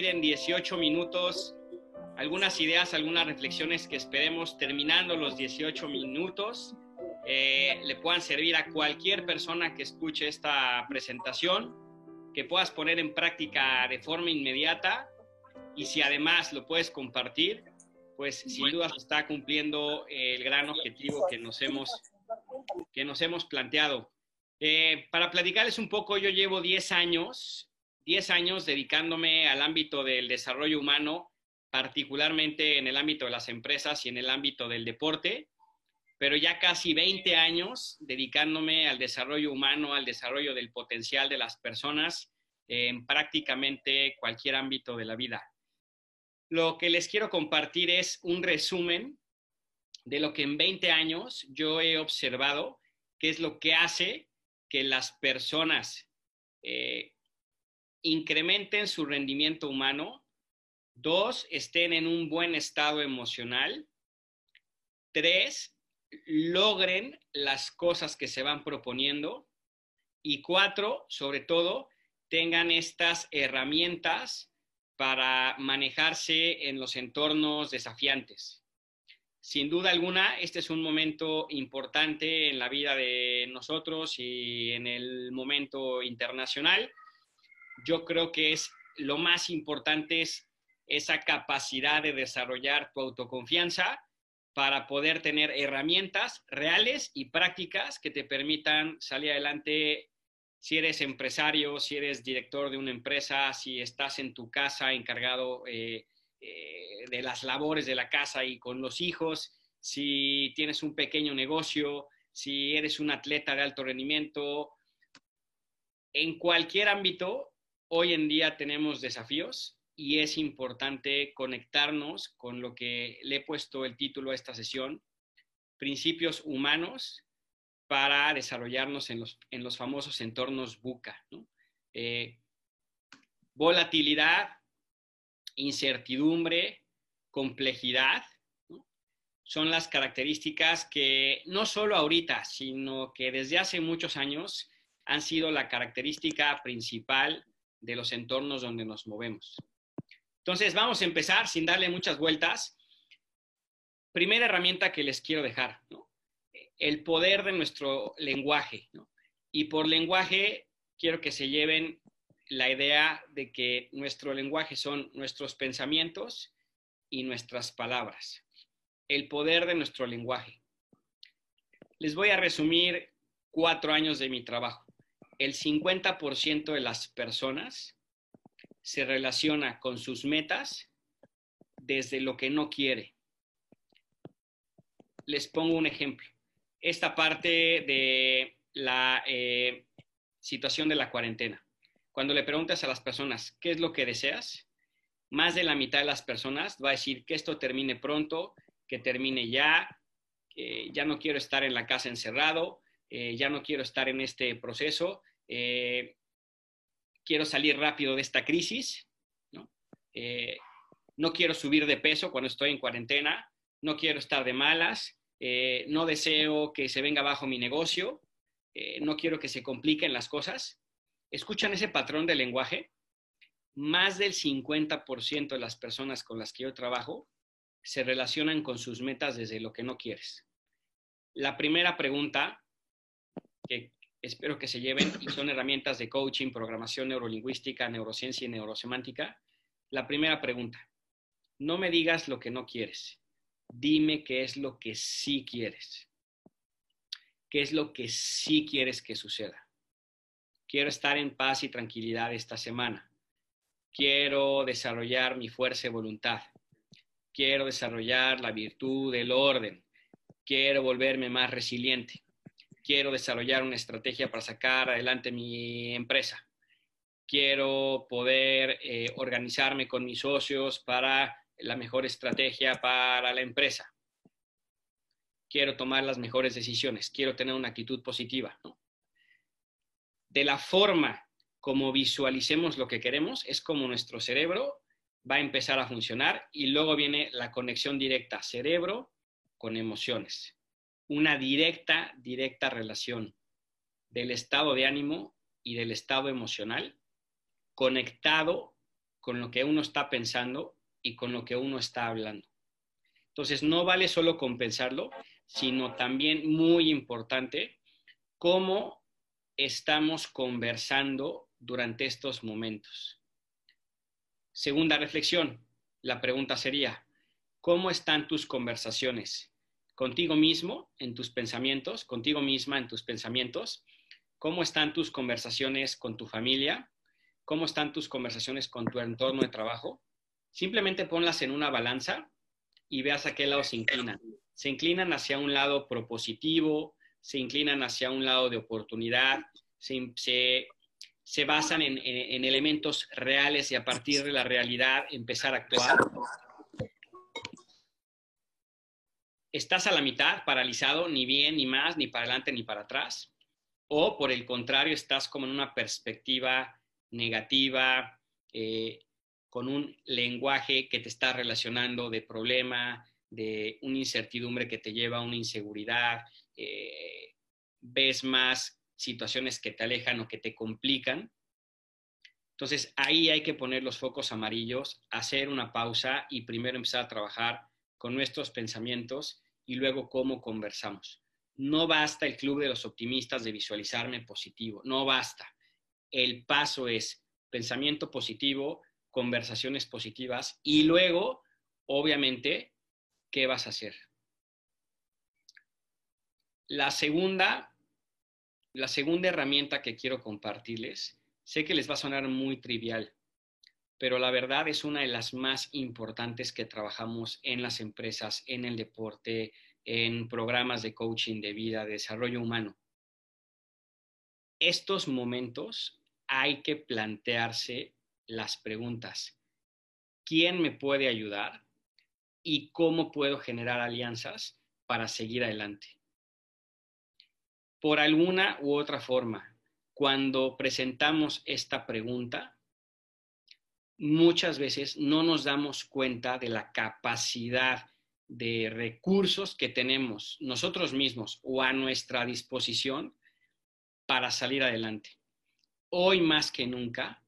compartir en 18 minutos algunas ideas, algunas reflexiones que esperemos terminando los 18 minutos. Eh, le puedan servir a cualquier persona que escuche esta presentación, que puedas poner en práctica de forma inmediata. Y si además lo puedes compartir, pues sin duda se está cumpliendo el gran objetivo que nos hemos, que nos hemos planteado. Eh, para platicarles un poco, yo llevo 10 años, 10 años dedicándome al ámbito del desarrollo humano, particularmente en el ámbito de las empresas y en el ámbito del deporte, pero ya casi 20 años dedicándome al desarrollo humano, al desarrollo del potencial de las personas en prácticamente cualquier ámbito de la vida. Lo que les quiero compartir es un resumen de lo que en 20 años yo he observado, que es lo que hace que las personas eh, incrementen su rendimiento humano, dos, estén en un buen estado emocional, tres, logren las cosas que se van proponiendo y cuatro, sobre todo, tengan estas herramientas para manejarse en los entornos desafiantes. Sin duda alguna, este es un momento importante en la vida de nosotros y en el momento internacional. Yo creo que es lo más importante es esa capacidad de desarrollar tu autoconfianza para poder tener herramientas reales y prácticas que te permitan salir adelante si eres empresario, si eres director de una empresa, si estás en tu casa encargado eh, eh, de las labores de la casa y con los hijos, si tienes un pequeño negocio, si eres un atleta de alto rendimiento. En cualquier ámbito, hoy en día tenemos desafíos y es importante conectarnos con lo que le he puesto el título a esta sesión, principios humanos para desarrollarnos en los, famosos entornos buca. Eh, volatilidad, incertidumbre, complejidad, son las características que no solo ahorita, sino que desde hace muchos años han sido la característica principal de los entornos donde nos movemos. Entonces, vamos a empezar sin darle muchas vueltas. Primera herramienta que les quiero dejar, el poder de nuestro lenguaje. Y por lenguaje quiero que se lleven la idea de que nuestro lenguaje son nuestros pensamientos y nuestras palabras. El poder de nuestro lenguaje. Les voy a resumir cuatro años de mi trabajo. El 50% de las personas se relaciona con sus metas desde lo que no quiere. Les pongo un ejemplo. Esta parte de la eh, situación de la cuarentena cuando le preguntas a las personas qué es lo que deseas, más de la mitad de las personas va a decir que esto termine pronto, que termine ya, que ya no quiero estar en la casa encerrado, eh, ya no quiero estar en este proceso, eh, quiero salir rápido de esta crisis, ¿no? Eh, no quiero subir de peso cuando estoy en cuarentena, no quiero estar de malas, no deseo que se venga abajo mi negocio, no quiero que se compliquen las cosas escuchan ese patrón de lenguaje, más del 50% de las personas con las que yo trabajo se relacionan con sus metas desde lo que no quieres. La primera pregunta, que espero que se lleven, y son herramientas de coaching, programación neurolingüística, neurociencia y neurosemántica. La primera pregunta, no me digas lo que no quieres, dime qué es lo que sí quieres. ¿Qué es lo que sí quieres que suceda? Quiero estar en paz y tranquilidad esta semana. Quiero desarrollar mi fuerza y voluntad. Quiero desarrollar la virtud del orden. Quiero volverme más resiliente. Quiero desarrollar una estrategia para sacar adelante mi empresa. Quiero poder eh, organizarme con mis socios para la mejor estrategia para la empresa. Quiero tomar las mejores decisiones. Quiero tener una actitud positiva. de la forma como visualicemos lo que queremos, es como nuestro cerebro va a empezar a funcionar y luego viene la conexión directa cerebro con emociones. Una directa, directa relación del estado de ánimo y del estado emocional conectado con lo que uno está pensando y con lo que uno está hablando. Entonces, no vale solo compensarlo, sino también muy importante, cómo estamos conversando durante estos momentos. Segunda reflexión, la pregunta sería, ¿cómo están tus conversaciones? ¿Contigo mismo en tus pensamientos? ¿Contigo misma en tus pensamientos? ¿Cómo están tus conversaciones con tu familia? ¿Cómo están tus conversaciones con tu entorno de trabajo? Simplemente ponlas en una balanza y veas a qué lado se inclinan. Se inclinan hacia un lado propositivo, se inclinan hacia un lado de oportunidad, se, basan en, en, elementos reales y a partir de la realidad empezar a actuar. Estás a la mitad, paralizado, ni bien, ni más, ni para adelante, ni para atrás. O por el contrario, estás como en una perspectiva negativa, eh, con un lenguaje que te está relacionando de problema, de una incertidumbre que te lleva a una inseguridad, eh, ves más situaciones que te alejan o que te complican. Entonces ahí hay que poner los focos amarillos, hacer una pausa y primero empezar a trabajar con nuestros pensamientos y luego cómo conversamos. No basta el club de los optimistas de visualizarme positivo, no basta. El paso es pensamiento positivo, conversaciones positivas y luego, obviamente, ¿qué vas a hacer? La segunda, la segunda herramienta que quiero compartirles, sé que les va a sonar muy trivial, pero la verdad es una de las más importantes que trabajamos en las empresas, en el deporte, en programas de coaching de vida, de desarrollo humano. Estos momentos hay que plantearse las preguntas. ¿Quién me puede ayudar? ¿Y cómo puedo generar alianzas para seguir adelante? Por alguna u otra forma, cuando presentamos esta pregunta, muchas veces no nos damos cuenta de la capacidad de recursos que tenemos nosotros mismos o a nuestra disposición para salir adelante. Hoy más que nunca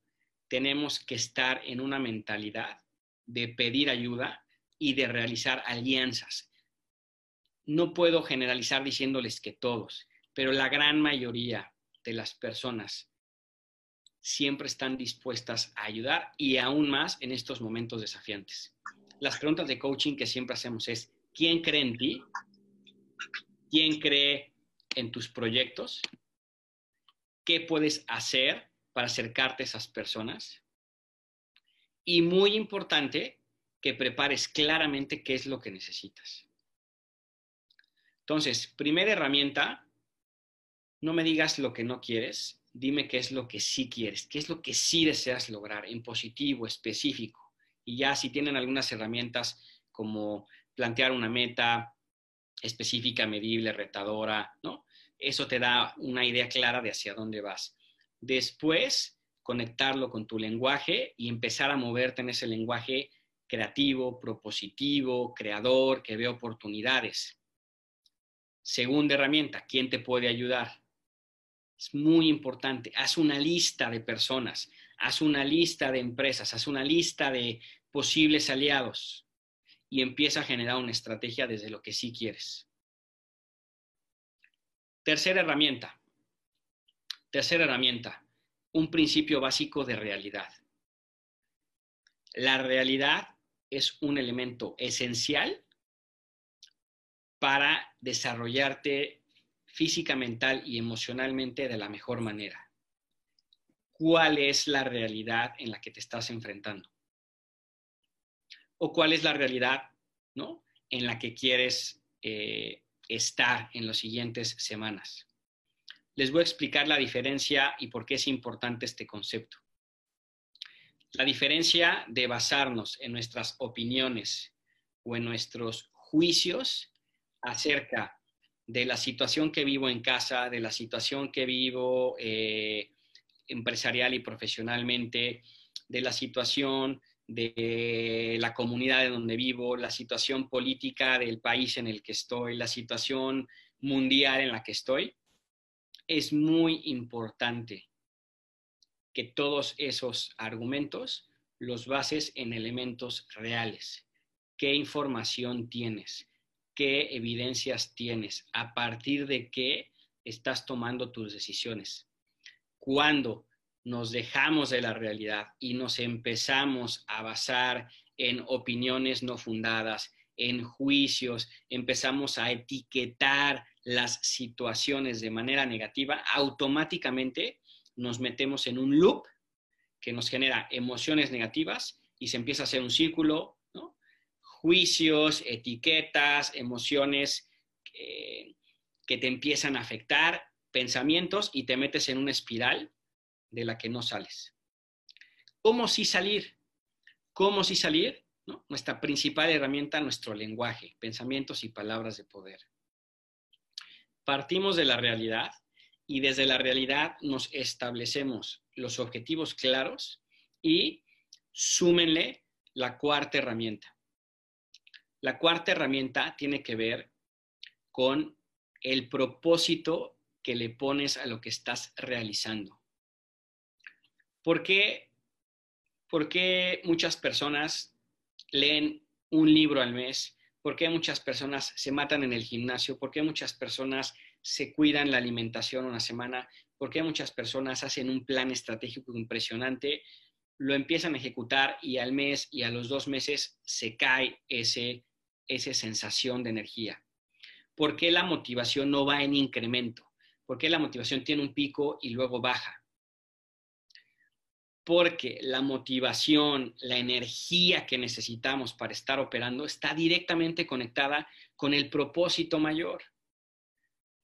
tenemos que estar en una mentalidad de pedir ayuda y de realizar alianzas. No puedo generalizar diciéndoles que todos, pero la gran mayoría de las personas siempre están dispuestas a ayudar y aún más en estos momentos desafiantes. Las preguntas de coaching que siempre hacemos es, ¿quién cree en ti? ¿Quién cree en tus proyectos? ¿Qué puedes hacer para acercarte a esas personas. Y muy importante, que prepares claramente qué es lo que necesitas. Entonces, primera herramienta, no me digas lo que no quieres, dime qué es lo que sí quieres, qué es lo que sí deseas lograr en positivo, específico. Y ya si tienen algunas herramientas como plantear una meta específica, medible, retadora, ¿no? Eso te da una idea clara de hacia dónde vas. Después, conectarlo con tu lenguaje y empezar a moverte en ese lenguaje creativo, propositivo, creador, que ve oportunidades. Segunda herramienta, ¿quién te puede ayudar? Es muy importante. Haz una lista de personas, haz una lista de empresas, haz una lista de posibles aliados y empieza a generar una estrategia desde lo que sí quieres. Tercera herramienta, Tercera herramienta, un principio básico de realidad. La realidad es un elemento esencial para desarrollarte física, mental y emocionalmente de la mejor manera. ¿Cuál es la realidad en la que te estás enfrentando? ¿O cuál es la realidad ¿no? en la que quieres eh, estar en las siguientes semanas? les voy a explicar la diferencia y por qué es importante este concepto. La diferencia de basarnos en nuestras opiniones o en nuestros juicios acerca de la situación que vivo en casa, de la situación que vivo eh, empresarial y profesionalmente, de la situación de la comunidad de donde vivo, la situación política del país en el que estoy, la situación mundial en la que estoy, es muy importante que todos esos argumentos los bases en elementos reales. ¿Qué información tienes? ¿Qué evidencias tienes? ¿A partir de qué estás tomando tus decisiones? Cuando nos dejamos de la realidad y nos empezamos a basar en opiniones no fundadas, en juicios, empezamos a etiquetar las situaciones de manera negativa, automáticamente nos metemos en un loop que nos genera emociones negativas y se empieza a hacer un círculo. Juicios, etiquetas, emociones que, que te empiezan a afectar, pensamientos y te metes en una espiral de la que no sales. ¿Cómo sí salir? ¿Cómo sí salir? Nuestra principal herramienta, nuestro lenguaje, pensamientos y palabras de poder. Partimos de la realidad y desde la realidad nos establecemos los objetivos claros y súmenle la cuarta herramienta. La cuarta herramienta tiene que ver con el propósito que le pones a lo que estás realizando. ¿Por qué, ¿Por qué muchas personas leen un libro al mes? ¿Por qué muchas personas se matan en el gimnasio? ¿Por qué muchas personas se cuidan la alimentación una semana? ¿Por qué muchas personas hacen un plan estratégico impresionante? Lo empiezan a ejecutar y al mes y a los dos meses se cae ese, esa sensación de energía. ¿Por qué la motivación no va en incremento? ¿Por qué la motivación tiene un pico y luego baja? porque la motivación, la energía que necesitamos para estar operando está directamente conectada con el propósito mayor.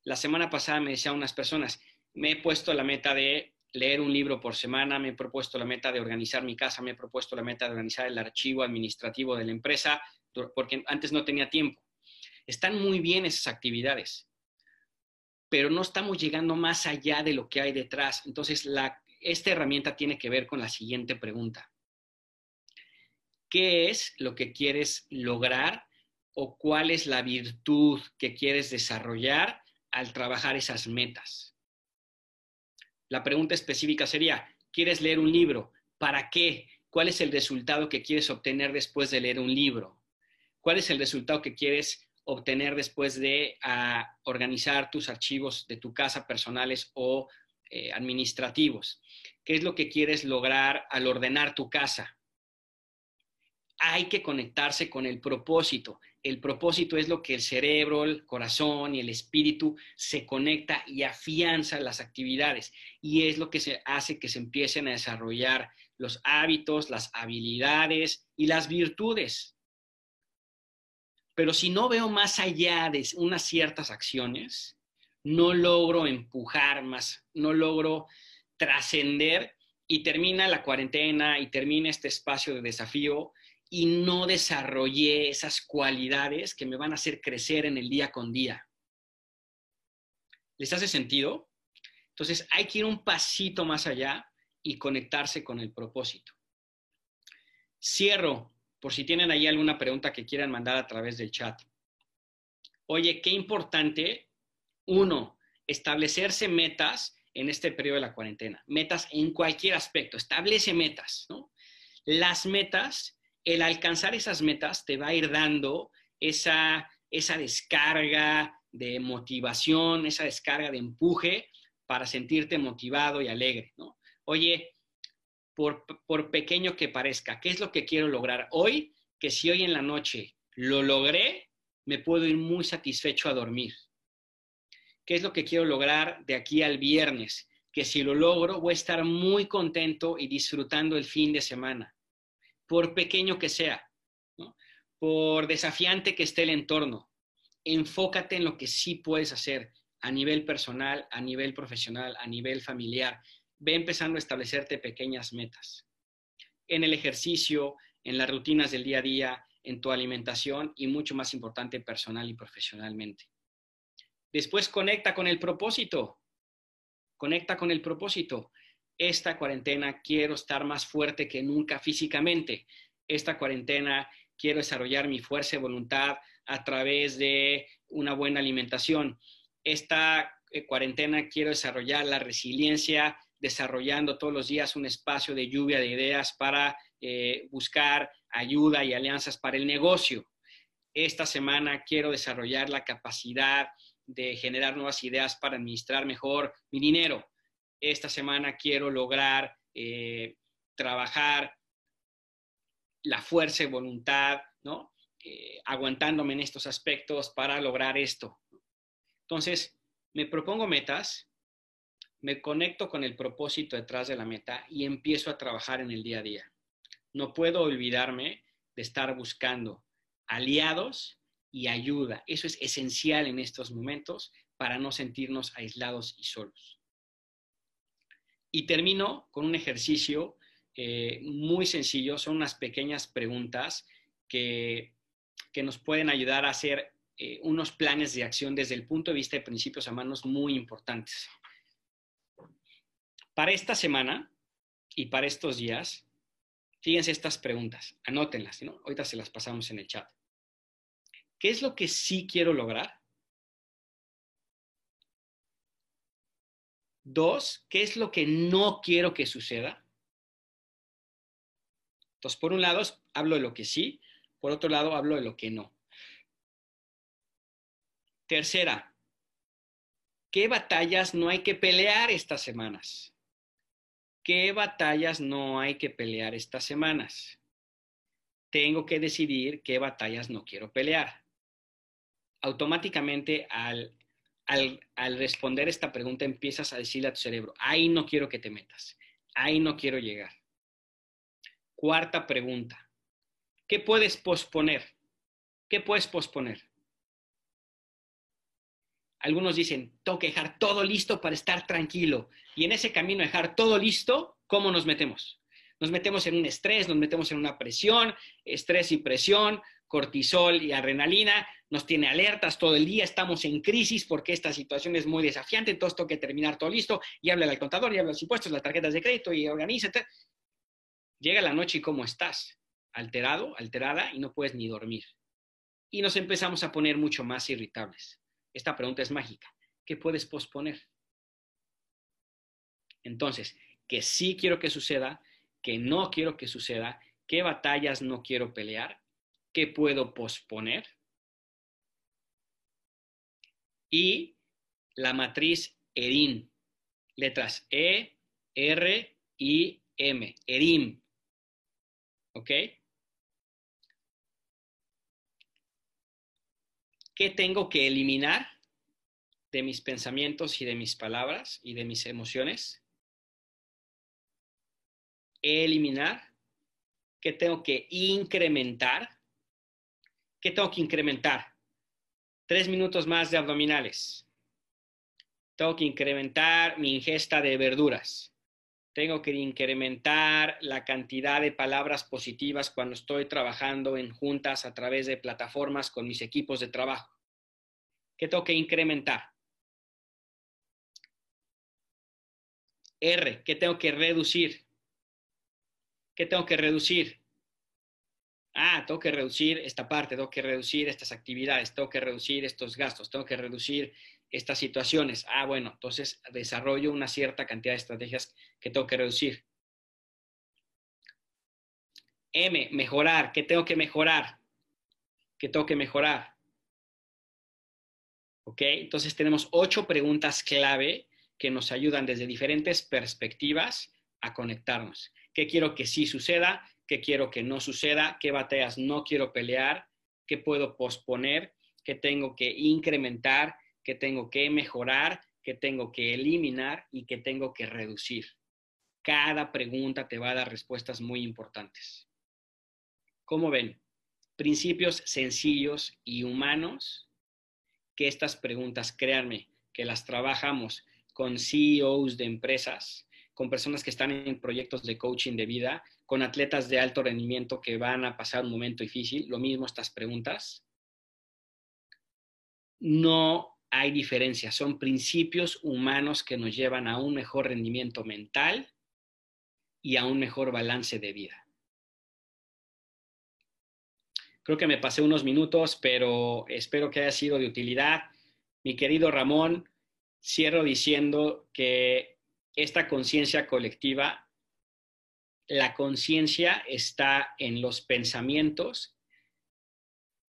La semana pasada me decían unas personas, me he puesto la meta de leer un libro por semana, me he propuesto la meta de organizar mi casa, me he propuesto la meta de organizar el archivo administrativo de la empresa, porque antes no tenía tiempo. Están muy bien esas actividades, pero no estamos llegando más allá de lo que hay detrás. Entonces, esta herramienta tiene que ver con la siguiente pregunta. ¿Qué es lo que quieres lograr o cuál es la virtud que quieres desarrollar al trabajar esas metas? La pregunta específica sería, ¿quieres leer un libro? ¿Para qué? ¿Cuál es el resultado que quieres obtener después de leer un libro? ¿Cuál es el resultado que quieres obtener después de ah, organizar tus archivos de tu casa personales o eh, administrativos. ¿Qué es lo que quieres lograr al ordenar tu casa? Hay que conectarse con el propósito. El propósito es lo que el cerebro, el corazón y el espíritu se conecta y afianza las actividades. Y es lo que se hace que se empiecen a desarrollar los hábitos, las habilidades y las virtudes. Pero si no veo más allá de unas ciertas acciones, no logro empujar más, no logro trascender y termina la cuarentena y termina este espacio de desafío y no desarrollé esas cualidades que me van a hacer crecer en el día con día. ¿Les hace sentido? Entonces hay que ir un pasito más allá y conectarse con el propósito. Cierro por si tienen ahí alguna pregunta que quieran mandar a través del chat. Oye, qué importante uno, establecerse metas en este periodo de la cuarentena. Metas en cualquier aspecto. Establece metas, ¿no? Las metas, el alcanzar esas metas te va a ir dando esa, esa descarga de motivación, esa descarga de empuje para sentirte motivado y alegre, ¿no? Oye, por, pequeño que parezca, ¿qué es lo que quiero lograr hoy? Que si hoy en la noche lo logré, me puedo ir muy satisfecho a dormir. ¿Qué es lo que quiero lograr de aquí al viernes? Que si lo logro, voy a estar muy contento y disfrutando el fin de semana, por pequeño que sea, por desafiante que esté el entorno. Enfócate en lo que sí puedes hacer a nivel personal, a nivel profesional, a nivel familiar. Ve empezando a establecerte pequeñas metas. En el ejercicio, en las rutinas del día a día, en tu alimentación y mucho más importante personal y profesionalmente. Después conecta con el propósito. Conecta con el propósito. Esta cuarentena quiero estar más fuerte que nunca físicamente. Esta cuarentena quiero desarrollar mi fuerza y voluntad a través de una buena alimentación. Esta eh, cuarentena quiero desarrollar la resiliencia desarrollando todos los días un espacio de lluvia de ideas para eh, buscar ayuda y alianzas para el negocio. Esta semana quiero desarrollar la capacidad de generar nuevas ideas para administrar mejor mi dinero. Esta semana quiero lograr eh, trabajar la fuerza y voluntad, ¿no? Eh, aguantándome en estos aspectos para lograr esto. Entonces, me propongo metas, me conecto con el propósito detrás de la meta y empiezo a trabajar en el día a día. No puedo olvidarme de estar buscando aliados y ayuda. Eso es esencial en estos momentos para no sentirnos aislados y solos. Y termino con un ejercicio eh, muy sencillo, son unas pequeñas preguntas que, nos pueden ayudar a hacer eh, unos planes de acción desde el punto de vista de principios a manos muy importantes. Para esta semana y para estos días, fíjense estas preguntas, anótenlas, ¿no? ahorita se las pasamos en el chat. ¿Qué es lo que sí quiero lograr? Dos, ¿qué es lo que no quiero que suceda? Entonces, por un lado, hablo de lo que sí, por otro lado, hablo de lo que no. Tercera, ¿qué batallas no hay que pelear estas semanas? ¿Qué batallas no hay que pelear estas semanas? Tengo que decidir qué batallas no quiero pelear automáticamente al, al, responder esta pregunta empiezas a decirle a tu cerebro, ahí no quiero que te metas, ahí no quiero llegar. Cuarta pregunta, ¿qué puedes posponer? ¿Qué puedes posponer? Algunos dicen, tengo que dejar todo listo para estar tranquilo. Y en ese camino, dejar todo listo, ¿cómo nos metemos? Nos metemos en un estrés, nos metemos en una presión, estrés y presión, cortisol y adrenalina, nos tiene alertas todo el día, estamos en crisis porque esta situación es muy desafiante, entonces tengo que terminar todo listo, y habla al contador, y habla los impuestos, las tarjetas de crédito, y organízate. Llega la noche y ¿cómo estás? Alterado, alterada, y no puedes ni dormir. Y nos empezamos a poner mucho más irritables. Esta pregunta es mágica. ¿Qué puedes posponer? Entonces, que sí quiero que suceda, que no quiero que suceda, qué batallas no quiero pelear, ¿Qué puedo posponer? Y la matriz ERIM, letras E, R, I, M, ERIM. ¿Ok? ¿Qué tengo que eliminar de mis pensamientos y de mis palabras y de mis emociones? Eliminar. ¿Qué tengo que incrementar? ¿Qué tengo que incrementar? Tres minutos más de abdominales. Tengo que incrementar mi ingesta de verduras. Tengo que incrementar la cantidad de palabras positivas cuando estoy trabajando en juntas a través de plataformas con mis equipos de trabajo. ¿Qué tengo que incrementar? R, ¿qué tengo que reducir? ¿Qué tengo que reducir? Ah, tengo que reducir esta parte, tengo que reducir estas actividades, tengo que reducir estos gastos, tengo que reducir estas situaciones. Ah, bueno, entonces desarrollo una cierta cantidad de estrategias que tengo que reducir. M, mejorar. ¿Qué tengo que mejorar? ¿Qué tengo que mejorar? ¿Ok? Entonces tenemos ocho preguntas clave que nos ayudan desde diferentes perspectivas a conectarnos. ¿Qué quiero que sí suceda? Qué quiero que no suceda, qué batallas no quiero pelear, qué puedo posponer, qué tengo que incrementar, qué tengo que mejorar, qué tengo que eliminar y qué tengo que reducir. Cada pregunta te va a dar respuestas muy importantes. ¿Cómo ven? Principios sencillos y humanos que estas preguntas, créanme, que las trabajamos con CEOs de empresas, con personas que están en proyectos de coaching de vida, con atletas de alto rendimiento que van a pasar un momento difícil, lo mismo estas preguntas. No hay diferencia, son principios humanos que nos llevan a un mejor rendimiento mental y a un mejor balance de vida. Creo que me pasé unos minutos, pero espero que haya sido de utilidad. Mi querido Ramón, cierro diciendo que esta conciencia colectiva La conciencia está en los pensamientos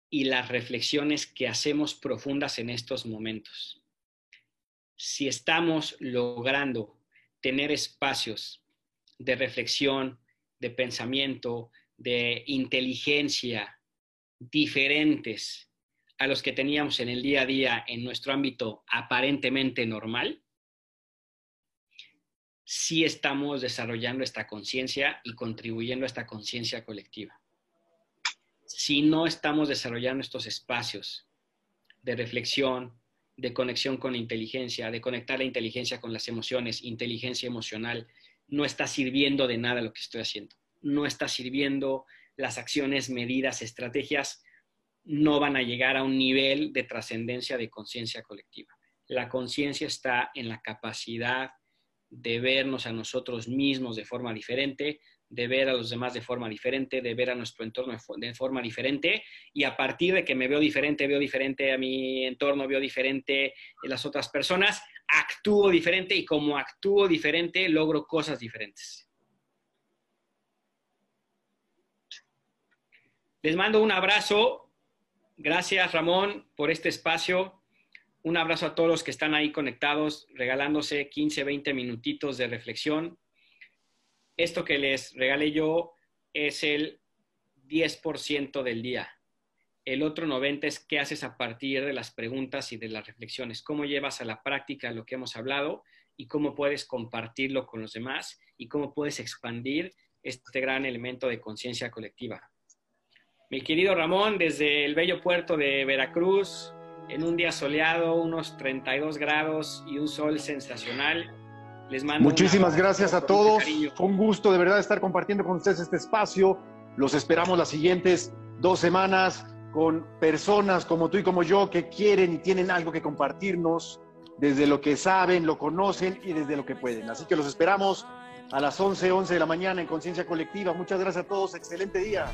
y las reflexiones que hacemos profundas en estos momentos. Si estamos logrando tener espacios de reflexión, de pensamiento, de inteligencia diferentes a los que teníamos en el día a día en nuestro ámbito aparentemente normal, sí estamos desarrollando esta conciencia y contribuyendo a esta conciencia colectiva. Si no estamos desarrollando estos espacios de reflexión, de conexión con la inteligencia, de conectar la inteligencia con las emociones, inteligencia emocional, no está sirviendo de nada lo que estoy haciendo. No está sirviendo las acciones, medidas, estrategias, no van a llegar a un nivel de trascendencia de conciencia colectiva. La conciencia está en la capacidad de vernos a nosotros mismos de forma diferente, de ver a los demás de forma diferente, de ver a nuestro entorno de forma diferente y a partir de que me veo diferente, veo diferente a mi entorno, veo diferente en las otras personas, actúo diferente y como actúo diferente logro cosas diferentes. Les mando un abrazo. Gracias Ramón por este espacio. Un abrazo a todos los que están ahí conectados, regalándose 15, 20 minutitos de reflexión. Esto que les regalé yo es el 10% del día. El otro 90 es qué haces a partir de las preguntas y de las reflexiones, cómo llevas a la práctica lo que hemos hablado y cómo puedes compartirlo con los demás y cómo puedes expandir este gran elemento de conciencia colectiva. Mi querido Ramón, desde el bello puerto de Veracruz, en un día soleado, unos 32 grados y un sol sensacional. Les mando Muchísimas gracias a todos. Fue un gusto de verdad estar compartiendo con ustedes este espacio. Los esperamos las siguientes dos semanas con personas como tú y como yo que quieren y tienen algo que compartirnos desde lo que saben, lo conocen y desde lo que pueden. Así que los esperamos a las 11, 11 de la mañana en Conciencia Colectiva. Muchas gracias a todos. Excelente día.